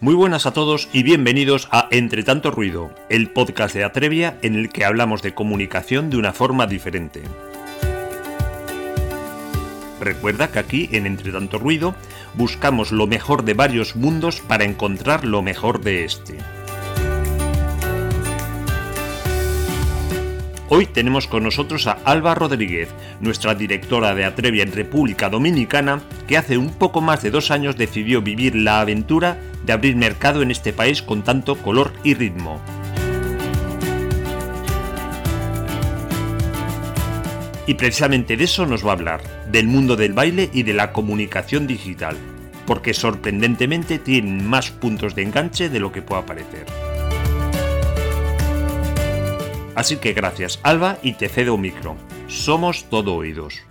Muy buenas a todos y bienvenidos a Entre tanto ruido, el podcast de Atrevia en el que hablamos de comunicación de una forma diferente. Recuerda que aquí en Entre tanto ruido buscamos lo mejor de varios mundos para encontrar lo mejor de este. Hoy tenemos con nosotros a Alba Rodríguez, nuestra directora de Atrevia en República Dominicana, que hace un poco más de dos años decidió vivir la aventura de abrir mercado en este país con tanto color y ritmo. Y precisamente de eso nos va a hablar, del mundo del baile y de la comunicación digital, porque sorprendentemente tienen más puntos de enganche de lo que pueda parecer. Así que gracias Alba y te cedo micro. Somos todo oídos.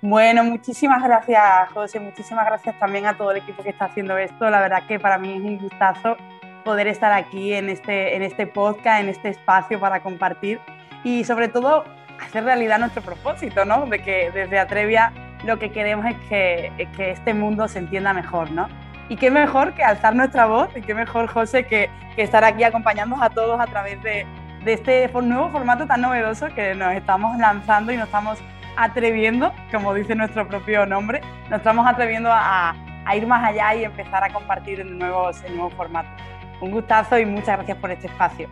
Bueno, muchísimas gracias José, muchísimas gracias también a todo el equipo que está haciendo esto. La verdad que para mí es un gustazo poder estar aquí en este, en este podcast, en este espacio para compartir y sobre todo hacer realidad nuestro propósito, ¿no? De que desde Atrevia lo que queremos es que, es que este mundo se entienda mejor, ¿no? Y qué mejor que alzar nuestra voz y qué mejor, José, que, estar aquí acompañándonos a todos a través de, este nuevo formato tan novedoso que nos estamos lanzando y nos estamos atreviendo, como dice nuestro propio nombre, nos estamos atreviendo a, ir más allá y empezar a compartir en nuevos, en nuevos formatos. Un gustazo y muchas gracias por este espacio.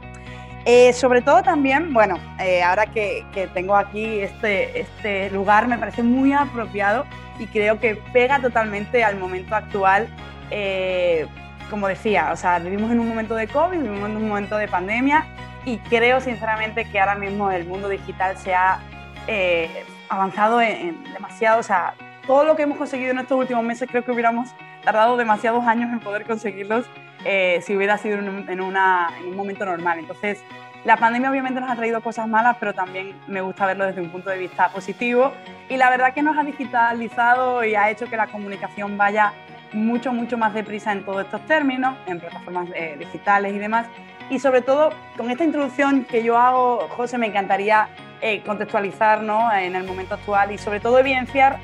Eh, sobre todo también, bueno, eh, ahora que, que, tengo aquí este, este lugar me parece muy apropiado y creo que pega totalmente al momento actual eh, como decía, o sea, vivimos en un momento de COVID, vivimos en un momento de pandemia y creo sinceramente que ahora mismo el mundo digital se ha eh, avanzado en, demasiado, o sea, todo lo que hemos conseguido en estos últimos meses creo que hubiéramos tardado demasiados años en poder conseguirlos eh, si hubiera sido en, una, en un momento normal. Entonces, la pandemia obviamente nos ha traído cosas malas, pero también me gusta verlo desde un punto de vista positivo y la verdad que nos ha digitalizado y ha hecho que la comunicación vaya mucho, mucho más deprisa en todos estos términos, en plataformas eh, digitales y demás. Y sobre todo, con esta introducción que yo hago, José, me encantaría eh, contextualizar ¿no? en el momento actual y sobre todo evidenciar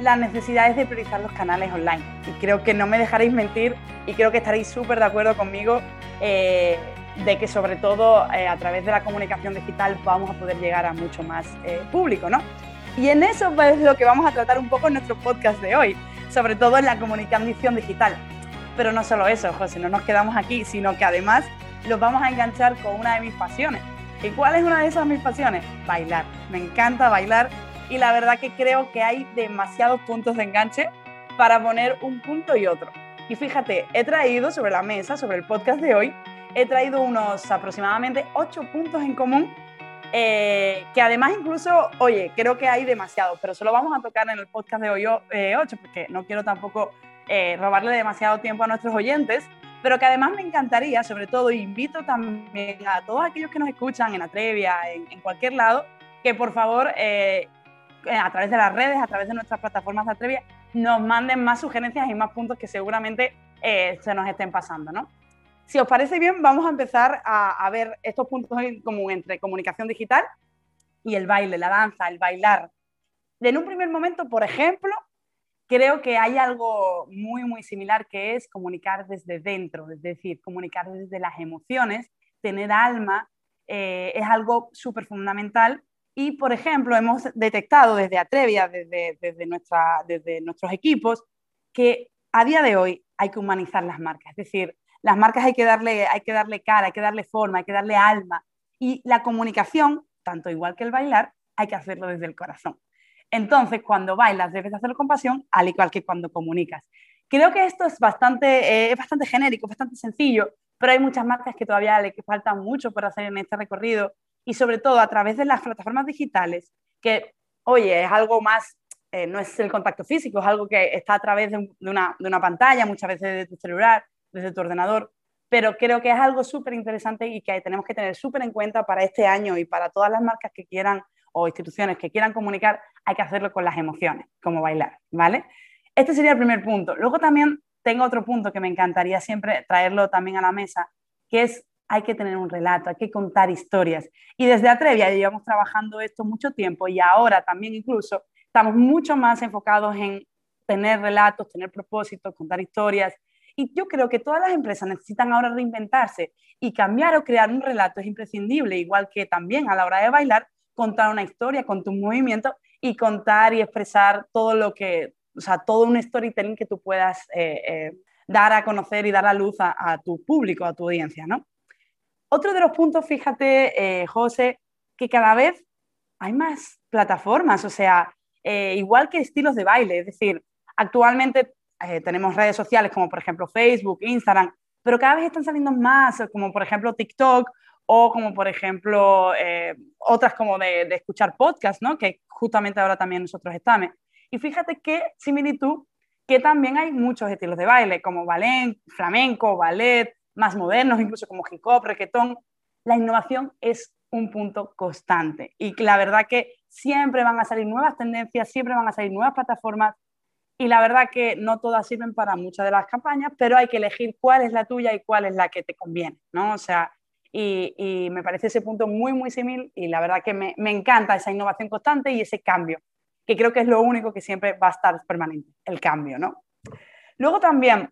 las necesidades de priorizar los canales online. Y creo que no me dejaréis mentir y creo que estaréis súper de acuerdo conmigo eh, de que sobre todo a través de la comunicación digital vamos a poder llegar a mucho más público, ¿no? Y en eso pues, es lo que vamos a tratar un poco en nuestro podcast de hoy sobre todo en la comunicación digital. Pero no solo eso, José, no nos quedamos aquí, sino que además los vamos a enganchar con una de mis pasiones. ¿Y cuál es una de esas mis pasiones? Bailar. Me encanta bailar y la verdad que creo que hay demasiados puntos de enganche para poner un punto y otro. Y fíjate, he traído sobre la mesa, sobre el podcast de hoy, he traído unos aproximadamente ocho puntos en común eh, que además incluso, oye, creo que hay demasiado, pero solo vamos a tocar en el podcast de hoy 8, eh, porque no quiero tampoco eh, robarle demasiado tiempo a nuestros oyentes, pero que además me encantaría, sobre todo, invito también a todos aquellos que nos escuchan en Atrevia, en, en cualquier lado, que por favor, a través de las redes, a través de nuestras plataformas de Atrevia, nos manden más sugerencias y más puntos que seguramente se nos estén pasando, ¿no? Si os parece bien, vamos a empezar a, ver estos puntos en común entre comunicación digital y el baile, la danza, el bailar. En un primer momento, por ejemplo, creo que hay algo muy, muy similar que es comunicar desde dentro, es decir, comunicar desde las emociones, tener alma, eh, es algo súper fundamental. Y, por ejemplo, hemos detectado desde Atrevia, desde, desde, nuestra, desde nuestros equipos, que a día de hoy hay que humanizar las marcas. Es decir, las marcas hay que, darle, hay que darle cara, hay que darle forma, hay que darle alma. Y la comunicación, tanto igual que el bailar, hay que hacerlo desde el corazón. Entonces, cuando bailas, debes hacerlo con pasión, al igual que cuando comunicas. Creo que esto es bastante, eh, es bastante genérico, bastante sencillo, pero hay muchas marcas que todavía le faltan mucho por hacer en este recorrido y sobre todo a través de las plataformas digitales, que, oye, es algo más, eh, no es el contacto físico, es algo que está a través de, una, de una pantalla, muchas veces de tu celular, desde tu ordenador, pero creo que es algo súper interesante y que tenemos que tener súper en cuenta para este año y para todas las marcas que quieran o instituciones que quieran comunicar, hay que hacerlo con las emociones, como bailar, ¿vale? Este sería el primer punto. Luego también tengo otro punto que me encantaría siempre traerlo también a la mesa, que es hay que tener un relato, hay que contar historias. Y desde Atrevia llevamos trabajando esto mucho tiempo y ahora también incluso estamos mucho más enfocados en tener relatos, tener propósitos, contar historias. Y yo creo que todas las empresas necesitan ahora reinventarse y cambiar o crear un relato es imprescindible, igual que también a la hora de bailar, contar una historia con tus movimientos y contar y expresar todo lo que, o sea, todo un storytelling que tú puedas eh, eh, dar a conocer y dar a luz a, tu público, a tu audiencia, ¿no? Otro de los puntos, fíjate, eh, José, que cada vez hay más plataformas, o sea, igual que estilos de baile, es decir, actualmente tenemos redes sociales como por ejemplo Facebook, Instagram, pero cada vez están saliendo más, como por ejemplo TikTok o como por ejemplo otras como de, de, escuchar podcast, ¿no? Que justamente ahora también nosotros estamos. Y fíjate qué similitud que también hay muchos estilos de baile, como ballet, flamenco, ballet, más modernos, incluso como hip hop, reggaetón. La innovación es un punto constante y la verdad que siempre van a salir nuevas tendencias, siempre van a salir nuevas plataformas y la verdad que no todas sirven para muchas de las campañas, pero hay que elegir cuál es la tuya y cuál es la que te conviene, ¿no? O sea, y, me parece ese punto muy, muy similar y la verdad que me, me encanta esa innovación constante y ese cambio que creo que es lo único que siempre va a estar permanente, el cambio, ¿no? Luego también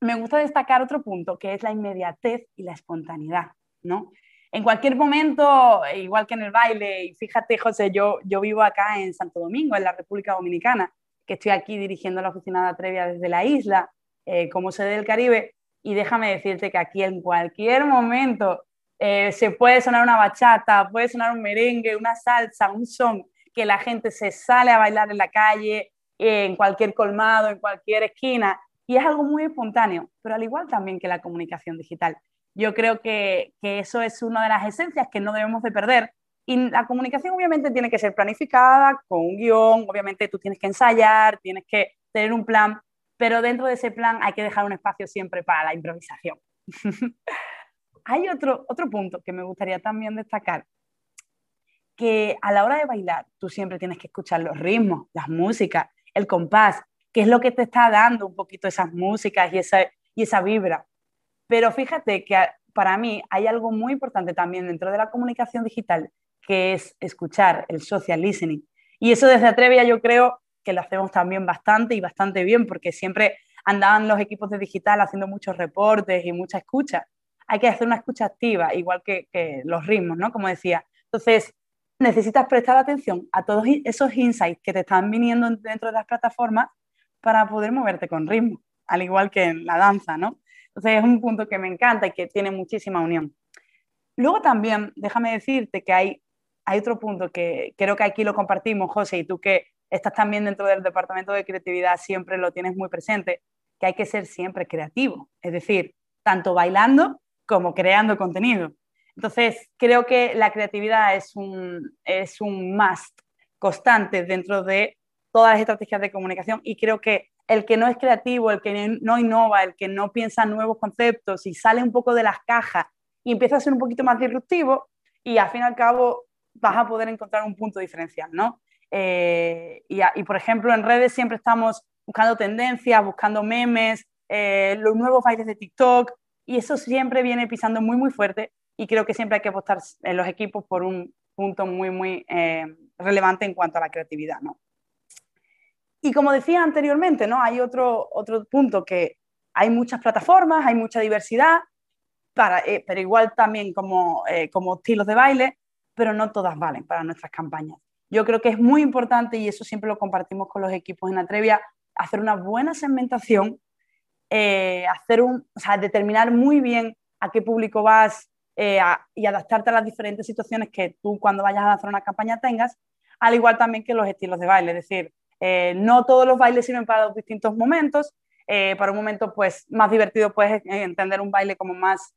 me gusta destacar otro punto, que es la inmediatez y la espontaneidad, ¿no? En cualquier momento, igual que en el baile, y fíjate, José, yo, yo vivo acá en Santo Domingo, en la República Dominicana, que estoy aquí dirigiendo la oficina de Atrevia desde la isla, eh, como sede del Caribe, y déjame decirte que aquí en cualquier momento eh, se puede sonar una bachata, puede sonar un merengue, una salsa, un son, que la gente se sale a bailar en la calle, en cualquier colmado, en cualquier esquina, y es algo muy espontáneo, pero al igual también que la comunicación digital. Yo creo que, que eso es una de las esencias que no debemos de perder. Y la comunicación obviamente tiene que ser planificada, con un guion, obviamente tú tienes que ensayar, tienes que tener un plan, pero dentro de ese plan hay que dejar un espacio siempre para la improvisación. hay otro, otro punto que me gustaría también destacar, que a la hora de bailar tú siempre tienes que escuchar los ritmos, las músicas, el compás, que es lo que te está dando un poquito esas músicas y esa, y esa vibra. Pero fíjate que para mí hay algo muy importante también dentro de la comunicación digital, que es escuchar el social listening. Y eso desde Atrevia yo creo que lo hacemos también bastante y bastante bien, porque siempre andaban los equipos de digital haciendo muchos reportes y mucha escucha. Hay que hacer una escucha activa, igual que, que los ritmos, ¿no? Como decía. Entonces, necesitas prestar atención a todos esos insights que te están viniendo dentro de las plataformas para poder moverte con ritmo, al igual que en la danza, ¿no? Entonces es un punto que me encanta y que tiene muchísima unión. Luego también, déjame decirte que hay, hay otro punto que creo que aquí lo compartimos, José, y tú que estás también dentro del departamento de creatividad siempre lo tienes muy presente, que hay que ser siempre creativo, es decir, tanto bailando como creando contenido. Entonces, creo que la creatividad es un, es un must constante dentro de todas las estrategias de comunicación y creo que el que no es creativo, el que no innova, el que no piensa nuevos conceptos y sale un poco de las cajas y empieza a ser un poquito más disruptivo y al fin y al cabo vas a poder encontrar un punto diferencial, ¿no? Eh, y, por ejemplo, en redes siempre estamos buscando tendencias, buscando memes, eh, los nuevos bailes de TikTok y eso siempre viene pisando muy, muy fuerte y creo que siempre hay que apostar en los equipos por un punto muy, muy eh, relevante en cuanto a la creatividad, ¿no? Y como decía anteriormente, ¿no? Hay otro, otro punto que hay muchas plataformas, hay mucha diversidad, para, pero igual también como, como estilos de baile, pero no todas valen para nuestras campañas. Yo creo que es muy importante, y eso siempre lo compartimos con los equipos en Atrevia, hacer una buena segmentación, hacer un, o sea, determinar muy bien a qué público vas, eh, y adaptarte a las diferentes situaciones que tú cuando vayas a lanzar una campaña tengas, al igual también que los estilos de baile. Es decir, eh, no todos los bailes sirven para los distintos momentos. Eh, para un momento pues, más divertido puedes entender un baile como más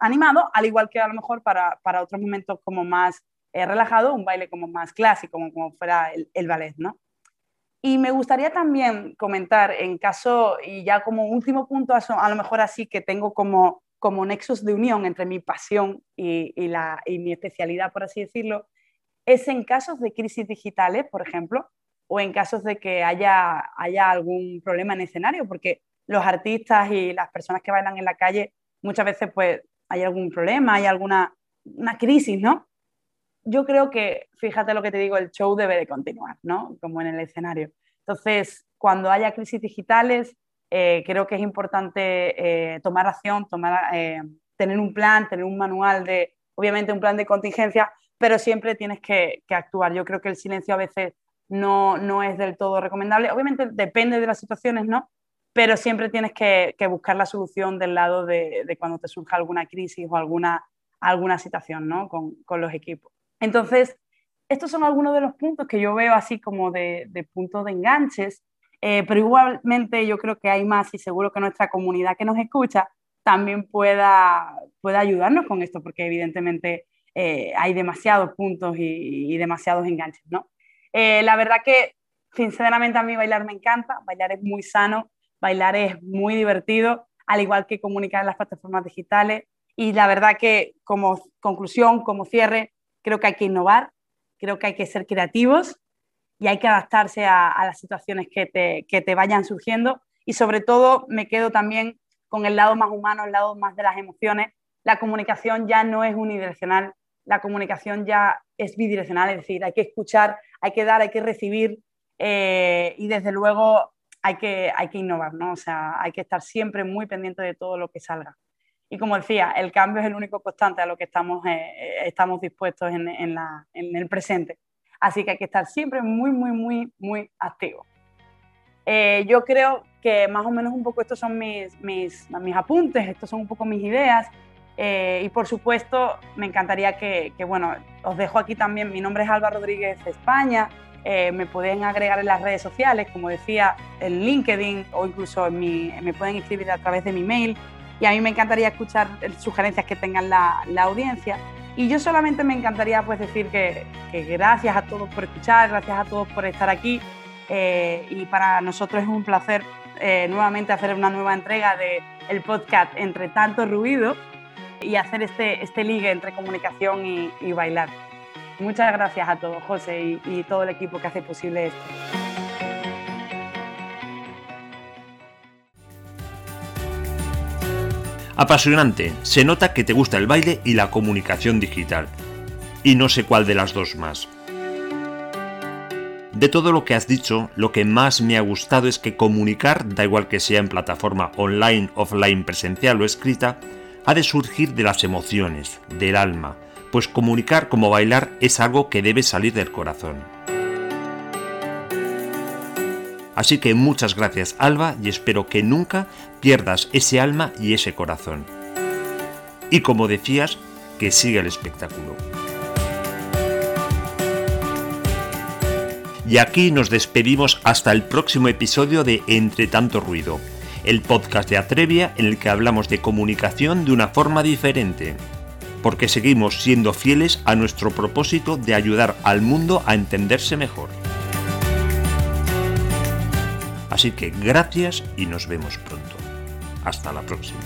animado, al igual que a lo mejor para, para otros momentos como más relajado, un baile como más clásico, como, como fuera el, el ballet, ¿no? Y me gustaría también comentar, en caso, y ya como último punto, a lo mejor así que tengo como como nexos de unión entre mi pasión y, la, y mi especialidad, por así decirlo, es en casos de crisis digitales, por ejemplo, o en casos de que haya, haya algún problema en escenario, porque los artistas y las personas que bailan en la calle muchas veces pues hay algún problema, hay alguna una crisis, ¿no? Yo creo que, fíjate lo que te digo, el show debe de continuar, ¿no? Como en el escenario. Entonces, cuando haya crisis digitales, eh, creo que es importante eh, tomar acción, tomar, eh, tener un plan, tener un manual de, obviamente un plan de contingencia, pero siempre tienes que, actuar. Yo creo que el silencio a veces no, no, es del todo recomendable. Obviamente depende de las situaciones, ¿no? Pero siempre tienes que, buscar la solución del lado de, cuando te surja alguna crisis o alguna, alguna situación, ¿no? Con, con los equipos. Entonces, estos son algunos de los puntos que yo veo así como de, de puntos de enganches eh, pero igualmente yo creo que hay más y seguro que nuestra comunidad que nos escucha también pueda, pueda ayudarnos con esto, porque evidentemente eh, hay demasiados puntos y, demasiados enganches, ¿no? Eh, la verdad que, sinceramente, a mí bailar me encanta, bailar es muy sano, bailar es muy divertido, al igual que comunicar en las plataformas digitales. Y la verdad que, como conclusión, como cierre, creo que hay que innovar, creo que hay que ser creativos y hay que adaptarse a, las situaciones que te, que te, vayan surgiendo y sobre todo me quedo también con el lado más humano, el lado más de las emociones. La comunicación ya no es unidireccional, la comunicación ya es bidireccional, es decir, hay que escuchar, hay que dar, hay que recibir eh, y desde luego hay que, hay que innovar, ¿no? O sea, hay que estar siempre muy pendiente de todo lo que salga. Y como decía, el cambio es el único constante a lo que estamos, eh, eh, estamos dispuestos en, en, la, en el presente. Así que hay que estar siempre muy, muy, muy, muy activo. Eh, yo creo que más o menos un poco estos son mis, mis, mis apuntes, estos son un poco mis ideas. Eh, y por supuesto, me encantaría que, bueno, os dejo aquí también, mi nombre es Alba Rodríguez de España, eh, me pueden agregar en las redes sociales, como decía, en LinkedIn o incluso me pueden escribir a través de mi mail. Y a mí me encantaría escuchar sugerencias que tengan la, audiencia. Y yo solamente me encantaría pues decir que, gracias a todos por escuchar, gracias a todos por estar aquí eh, y para nosotros es un placer eh, nuevamente hacer una nueva entrega del el podcast Entre tanto ruido y hacer este, este ligue entre comunicación y, bailar. Muchas gracias a todos, José, y, y todo el equipo que hace posible esto. Apasionante, se nota que te gusta el baile y la comunicación digital. Y no sé cuál de las dos más. De todo lo que has dicho, lo que más me ha gustado es que comunicar, da igual que sea en plataforma online, offline, presencial o escrita, ha de surgir de las emociones, del alma, pues comunicar como bailar es algo que debe salir del corazón. Así que muchas gracias Alba y espero que nunca pierdas ese alma y ese corazón. Y como decías, que siga el espectáculo. Y aquí nos despedimos hasta el próximo episodio de Entre tanto ruido, el podcast de Atrevia en el que hablamos de comunicación de una forma diferente, porque seguimos siendo fieles a nuestro propósito de ayudar al mundo a entenderse mejor. Así que gracias y nos vemos pronto. Hasta la próxima.